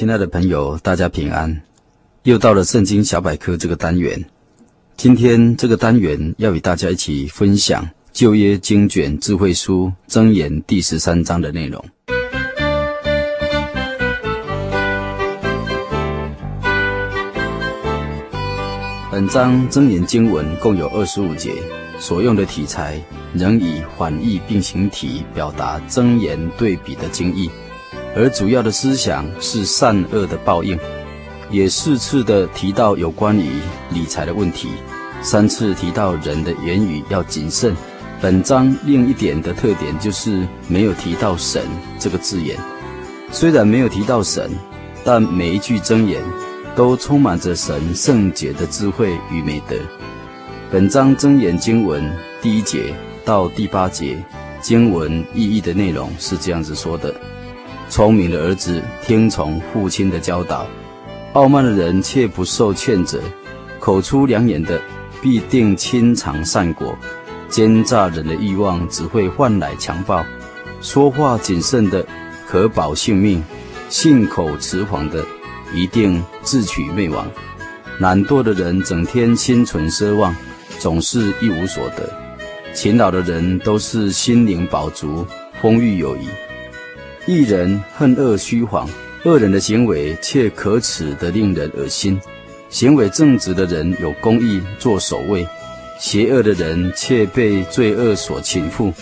亲爱的朋友，大家平安！又到了圣经小百科这个单元。今天这个单元要与大家一起分享旧约经卷智慧书箴言第十三章的内容。本章箴言经文共有二十五节，所用的题材仍以反义并行体表达箴言对比的精义。而主要的思想是善恶的报应，也四次的提到有关于理财的问题，三次提到人的言语要谨慎。本章另一点的特点就是没有提到神这个字眼，虽然没有提到神，但每一句箴言都充满着神圣洁的智慧与美德。本章箴言经文第一节到第八节经文意义的内容是这样子说的。聪明的儿子听从父亲的教导，傲慢的人却不受劝责。口出良言的必定亲尝善果，奸诈人的欲望只会换来强暴。说话谨慎的可保性命，信口雌黄的一定自取灭亡。懒惰的人整天心存奢望，总是一无所得。勤劳的人都是心灵饱足，丰裕有余。一人恨恶虚谎，恶人的行为却可耻得令人恶心。行为正直的人有公义做守卫，邪恶的人却被罪恶所侵覆。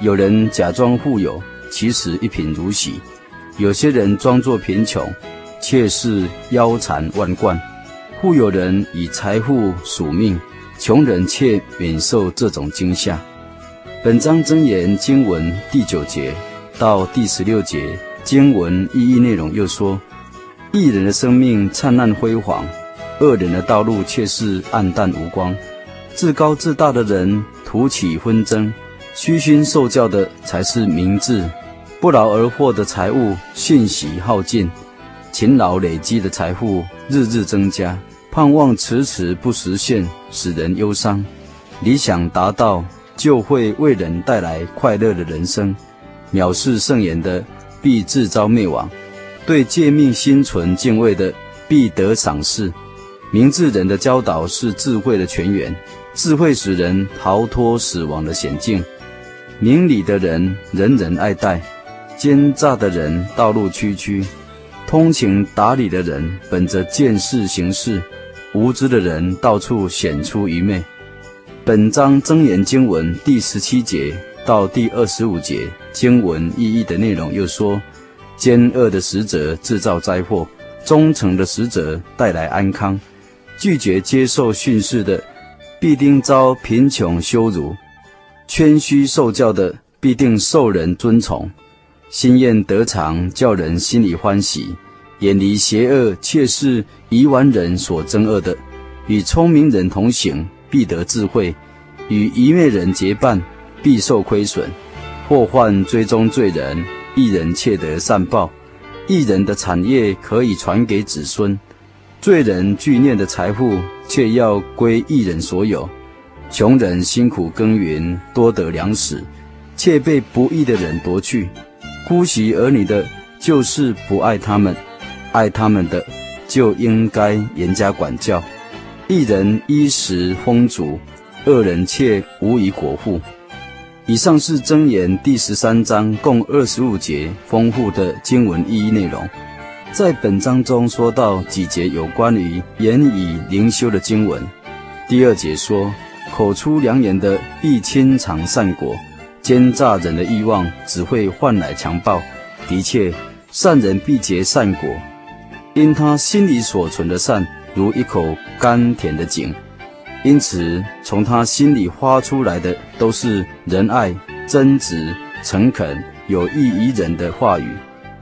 有人假装富有，其实一贫如洗；有些人装作贫穷，却是腰缠万贯。富有人以财富赎命，穷人却免受这种惊吓。本章真言经文第九节。到第十六节经文意义内容又说：一人的生命灿烂辉煌，恶人的道路却是黯淡无光。自高自大的人徒起纷争，虚心受教的才是明智。不劳而获的财物瞬息耗尽，勤劳累积的财富日日增加。盼望迟迟不实现，使人忧伤。理想达到，就会为人带来快乐的人生。藐视圣言的，必自遭灭亡；对诫命心存敬畏的，必得赏赐。明智人的教导是智慧的泉源，智慧使人逃脱死亡的险境。明理的人，人人爱戴；奸诈的人，道路曲曲；通情达理的人，本着见识行事；无知的人，到处显出愚昧。本章真言经文第十七节。到第二十五节经文意义的内容又说：奸恶的使者制造灾祸，忠诚的使者带来安康。拒绝接受训示的，必定遭贫穷羞辱；谦虚受教的，必定受人尊崇。心愿得偿，叫人心里欢喜；远离邪恶，却是愚顽人所憎恶的。与聪明人同行，必得智慧；与愚昧人结伴，必受亏损，祸患追踪罪人，一人窃得善报。一人的产业可以传给子孙，罪人聚念的财富却要归一人所有。穷人辛苦耕耘，多得粮食，却被不义的人夺去。姑息儿女的，就是不爱他们；爱他们的，就应该严加管教。一人衣食丰足，二人却无以果腹。以上是真言第十三章共二十五节丰富的经文意义内容。在本章中说到几节有关于言语灵修的经文。第二节说：“口出良言的必亲尝善果，奸诈人的欲望只会换来强暴。”的确，善人必结善果，因他心里所存的善，如一口甘甜的井。因此从他心里发出来的都是仁爱、真挚、诚恳、有益于人的话语，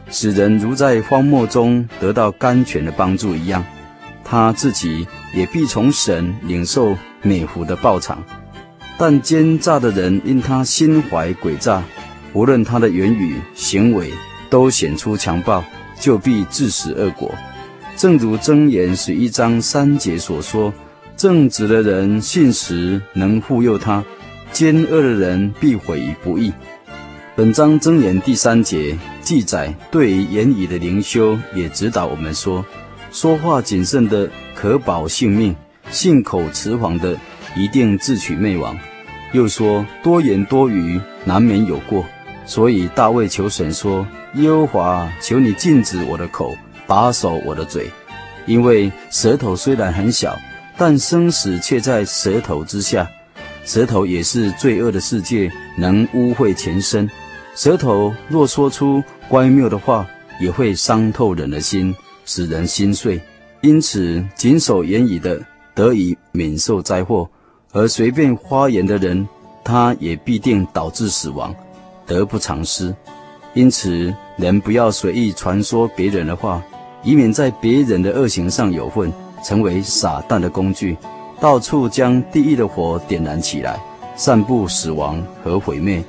使人如在荒漠中得到甘泉的帮助一样。他自己也必从神领受美福的报偿。但奸诈的人因他心怀诡诈，无论他的言语行为都显出强暴，就必自食恶果。正如箴言十一章三节所说。正直的人信实能护佑他，奸恶的人必毁于不义。本章箴言第三节记载，对于言语的灵修，也指导我们说：说话谨慎的可保性命，信口雌黄的一定自取灭亡。又说多言多语难免有过，所以大卫求神说：耶和华，求你禁止我的口，把守我的嘴，因为舌头虽然很小。但生死却在舌头之下，舌头也是罪恶的世界，能污秽全身。舌头若说出乖谬的话，也会伤透人的心，使人心碎。因此，谨守言语的得以免受灾祸，而随便发言的人，他也必定导致死亡，得不偿失。因此，人不要随意传说别人的话，以免在别人的恶行上有份。成为撒旦的工具，到处将地狱的火点燃起来，散布死亡和毁灭。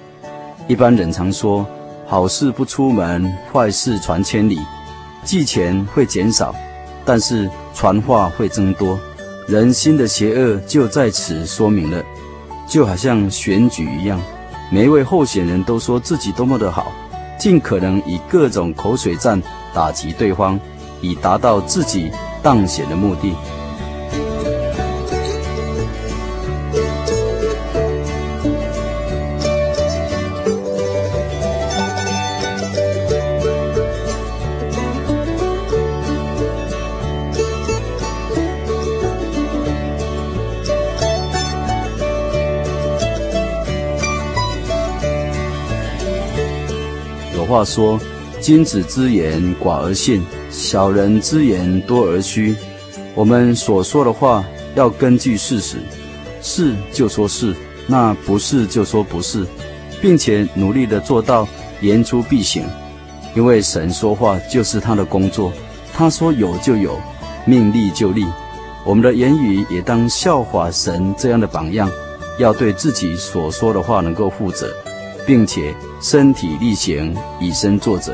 一般人常说：“好事不出门，坏事传千里。”寄钱会减少，但是传话会增多。人心的邪恶就在此说明了。就好像选举一样，每一位候选人都说自己多么的好，尽可能以各种口水战打击对方，以达到自己。当选的目的。有话说：“君子之言，寡而信。”小人之言多而虚，我们所说的话要根据事实，是就说是，那不是就说不是，并且努力的做到言出必行。因为神说话就是他的工作，他说有就有，命立就立。我们的言语也当效法神这样的榜样，要对自己所说的话能够负责，并且身体力行，以身作则。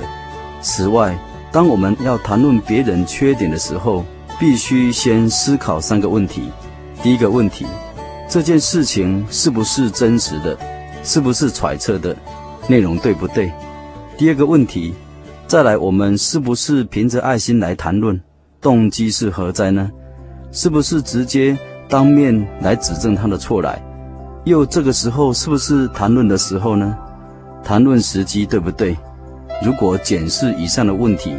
此外，当我们要谈论别人缺点的时候，必须先思考三个问题。第一个问题，这件事情是不是真实的？是不是揣测的？内容对不对？第二个问题，再来，我们是不是凭着爱心来谈论？动机是何在呢？是不是直接当面来指正他的错来？又这个时候是不是谈论的时候呢？谈论时机对不对？如果检视以上的问题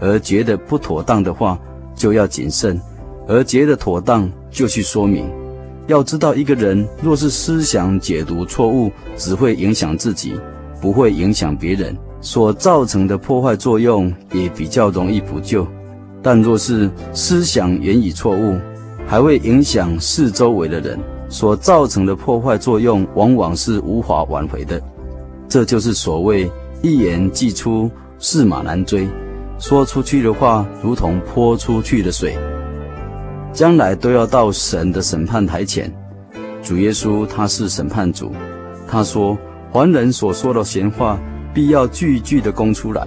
而觉得不妥当的话，就要谨慎；而觉得妥当，就去说明。要知道，一个人若是思想解读错误，只会影响自己，不会影响别人，所造成的破坏作用也比较容易补救；但若是思想言语错误，还会影响四周围的人，所造成的破坏作用往往是无法挽回的。这就是所谓。一言既出，驷马难追。说出去的话，如同泼出去的水，将来都要到神的审判台前。主耶稣他是审判主，他说：凡人所说的闲话，必要句句的供出来，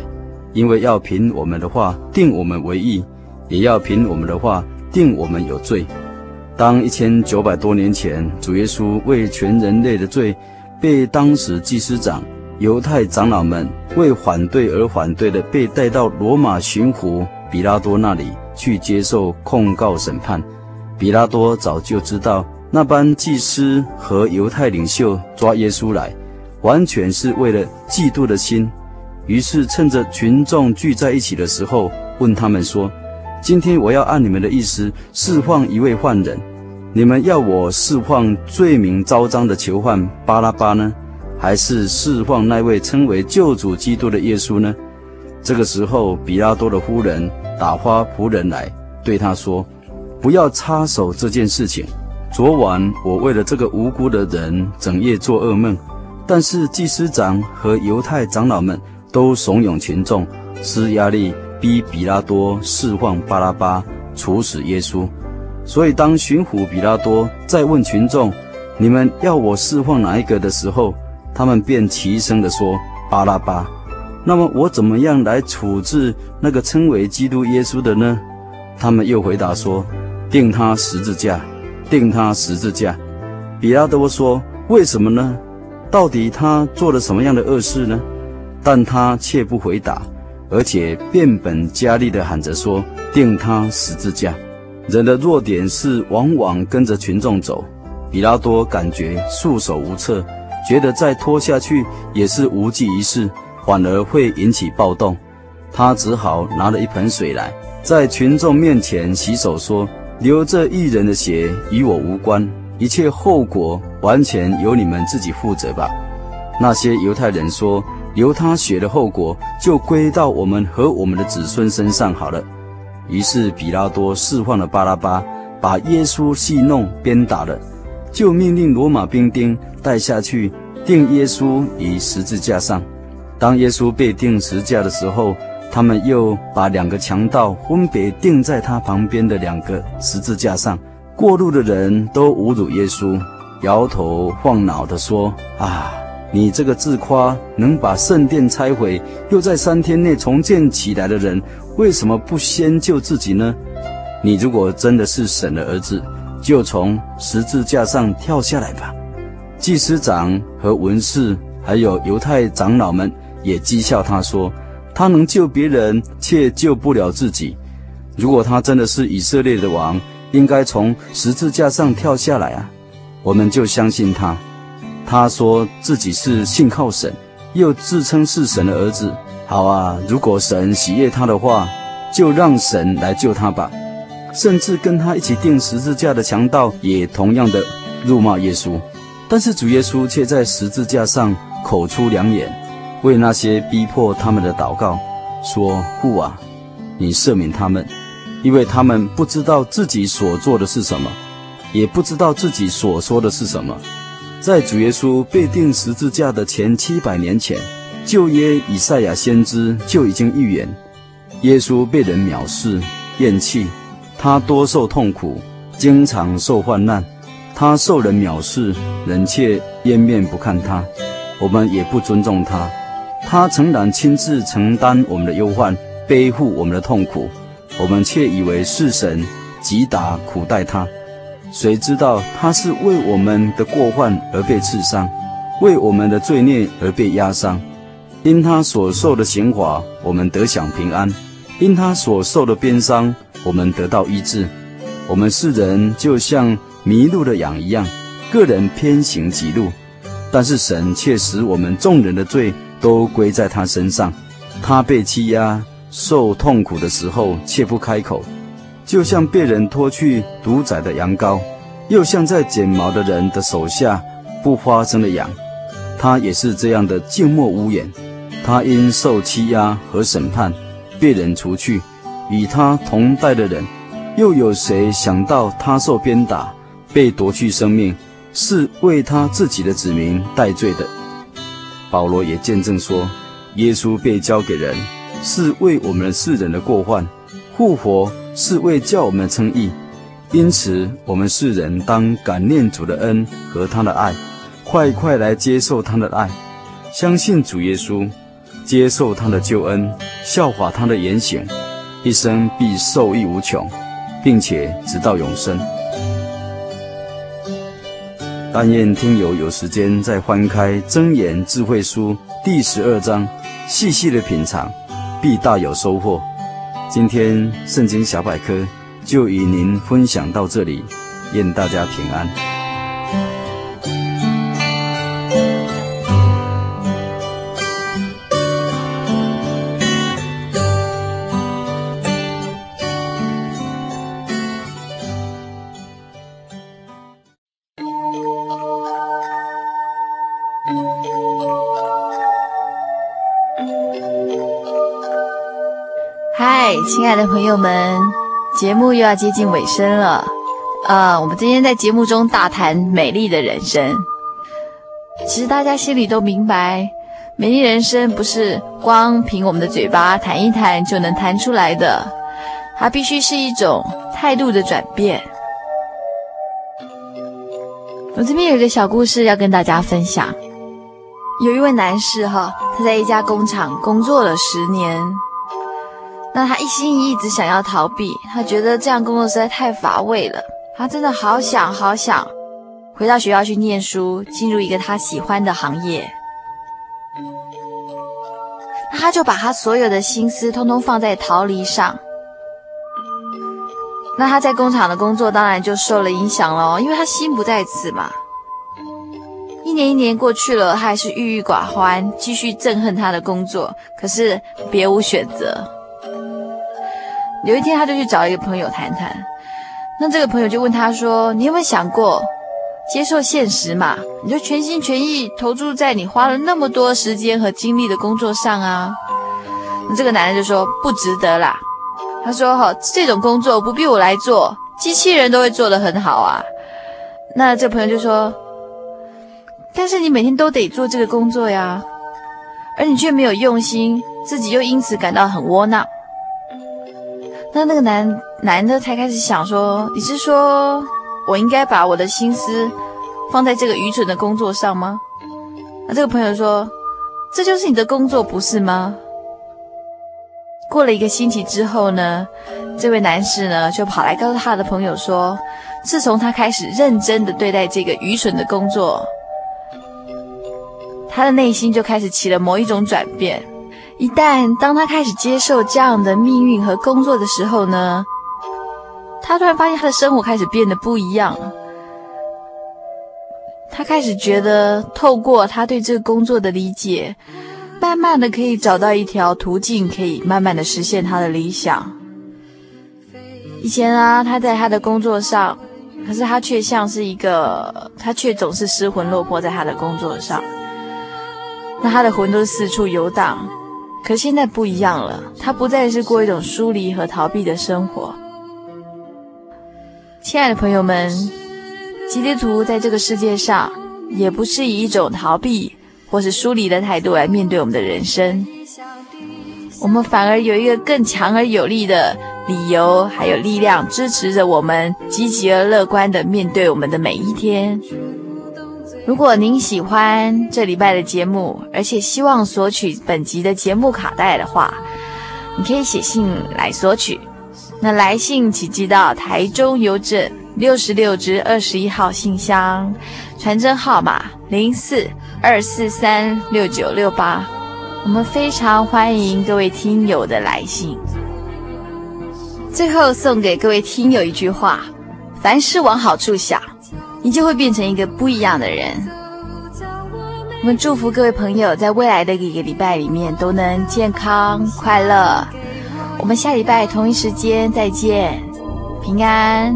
因为要凭我们的话定我们为义，也要凭我们的话定我们有罪。当一千九百多年前，主耶稣为全人类的罪，被当时祭司长。犹太长老们为反对而反对的，被带到罗马巡抚比拉多那里去接受控告审判。比拉多早就知道那班祭司和犹太领袖抓耶稣来，完全是为了嫉妒的心。于是趁着群众聚在一起的时候，问他们说：“今天我要按你们的意思释放一位犯人，你们要我释放罪名昭彰的囚犯巴拉巴呢？”还是释放那位称为救主基督的耶稣呢？这个时候，比拉多的夫人打发仆人来对他说：“不要插手这件事情，昨晚我为了这个无辜的人整夜做噩梦，但是祭司长和犹太长老们都怂恿群众施压力，逼彼拉多释放巴拉巴，处死耶稣。所以当巡抚彼拉多再问群众：“你们要我释放哪一个的时候？”他们便齐声地说：“巴拉巴。”那么我怎么样来处置那个称为基督耶稣的呢？他们又回答说：“钉他十字架。”钉他十字架，比拉多说：“为什么呢？到底他做了什么样的恶事呢？”但他却不回答，而且变本加厉地喊着说：“钉他十字架。”人的弱点是往往跟着群众走。比拉多感觉束手无策，觉得再拖下去也是无济于事，反而会引起暴动。他只好拿了一盆水来，在群众面前洗手说。流这一人的血与我无关，一切后果完全由你们自己负责吧。那些犹太人说，流他血的后果就归到我们和我们的子孙身上好了。于是彼拉多释放了巴拉巴，把耶稣戏弄鞭打了，就命令罗马兵丁带下去钉耶稣于十字架上。当耶稣被钉十字架的时候，他们又把两个强盗分别钉在他旁边的两个十字架上。过路的人都侮辱耶稣，摇头晃脑地说：“啊，你这个自夸能把圣殿拆毁，又在三天内重建起来的人，为什么不先救自己呢？你如果真的是神的儿子，就从十字架上跳下来吧。”祭司长和文士还有犹太长老们也讥笑他说。他能救别人，却救不了自己。如果他真的是以色列的王，应该从十字架上跳下来啊！我们就相信他。他说自己是信靠神，又自称是神的儿子。好啊，如果神喜悦他的话，就让神来救他吧。甚至跟他一起钉十字架的强盗也同样的辱骂耶稣。但是主耶稣却在十字架上口出良言。为那些逼迫他们的祷告，说：“父啊，你赦免他们，因为他们不知道自己所做的是什么，也不知道自己所说的是什么。”在主耶稣被钉十字架的前七百年前，旧约以赛亚先知就已经预言，耶稣被人藐视、厌弃，他多受痛苦，经常受患难，他受人藐视，人却掩面不看他，我们也不尊重他。他诚然亲自承担我们的忧患，背负我们的痛苦，我们却以为是神击打苦待他。谁知道他是为我们的过患而被刺伤，为我们的罪孽而被压伤。因他所受的刑罚，我们得享平安；因他所受的鞭伤，我们得到医治。我们世人就像迷路的羊一样，个人偏行己路，但是神却使我们众人的罪。都归在他身上，他被欺压、受痛苦的时候，却不开口，就像被人拖去屠宰的羊羔，又像在剪毛的人的手下不发声的羊。他也是这样的静默无言。他因受欺压和审判，被人除去，与他同代的人，又有谁想到他受鞭打，被夺去生命，是为他自己的子民代罪的？保罗也见证说，耶稣被交给人，是为我们世人的过患；复活是为叫我们称义。因此，我们世人当感念主的恩和他的爱，快快来接受他的爱，相信主耶稣，接受他的救恩，效法他的言行，一生必受益无穷，并且直到永生。但愿听友有时间再翻开《真言智慧书》第十二章，细细的品尝，必大有收获。今天圣经小百科就与您分享到这里，愿大家平安。亲爱的朋友们，节目又要接近尾声了。呃，我们今天在节目中大谈美丽的人生，其实大家心里都明白，美丽人生不是光凭我们的嘴巴谈一谈就能谈出来的，它必须是一种态度的转变。我这边有一个小故事要跟大家分享，有一位男士哈，他在一家工厂工作了十年。那他一心一意只想要逃避，他觉得这样工作实在太乏味了。他真的好想好想回到学校去念书，进入一个他喜欢的行业。那他就把他所有的心思通通放在逃离上。那他在工厂的工作当然就受了影响了，因为他心不在此嘛。一年一年过去了，他还是郁郁寡欢，继续憎恨他的工作，可是别无选择。有一天，他就去找一个朋友谈谈。那这个朋友就问他说：“你有没有想过接受现实嘛？你就全心全意投注在你花了那么多时间和精力的工作上啊？”那这个男人就说：“不值得啦。”他说：“哈，这种工作不必我来做，机器人都会做得很好啊。”那这个朋友就说：“但是你每天都得做这个工作呀，而你却没有用心，自己又因此感到很窝囊。”那那个男男的才开始想说：“你是说我应该把我的心思放在这个愚蠢的工作上吗？”那这个朋友说：“这就是你的工作，不是吗？”过了一个星期之后呢，这位男士呢就跑来告诉他的朋友说：“自从他开始认真的对待这个愚蠢的工作，他的内心就开始起了某一种转变。”一旦当他开始接受这样的命运和工作的时候呢，他突然发现他的生活开始变得不一样。他开始觉得，透过他对这个工作的理解，慢慢的可以找到一条途径，可以慢慢的实现他的理想。以前啊，他在他的工作上，可是他却像是一个，他却总是失魂落魄在他的工作上，那他的魂都是四处游荡。可现在不一样了，他不再是过一种疏离和逃避的生活。亲爱的朋友们，基督徒在这个世界上，也不是以一种逃避或是疏离的态度来面对我们的人生，我们反而有一个更强而有力的理由，还有力量支持着我们积极而乐观地面对我们的每一天。如果您喜欢这礼拜的节目，而且希望索取本集的节目卡带的话，你可以写信来索取。那来信请寄到台中邮政六十六支二十一号信箱，传真号码零四二四三六九六八。我们非常欢迎各位听友的来信。最后送给各位听友一句话：凡事往好处想。你就会变成一个不一样的人。我们祝福各位朋友在未来的一个礼拜里面都能健康快乐。我们下礼拜同一时间再见，平安。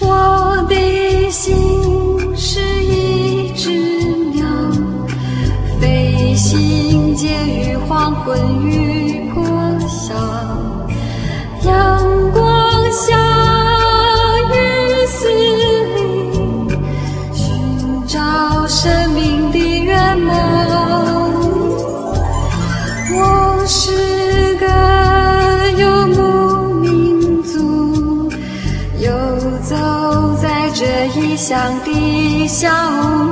我的心是一只鸟，飞行介于黄昏与破晓，阳光下。到生命的圆梦，我是个游牧民族，游走在这异乡的小路。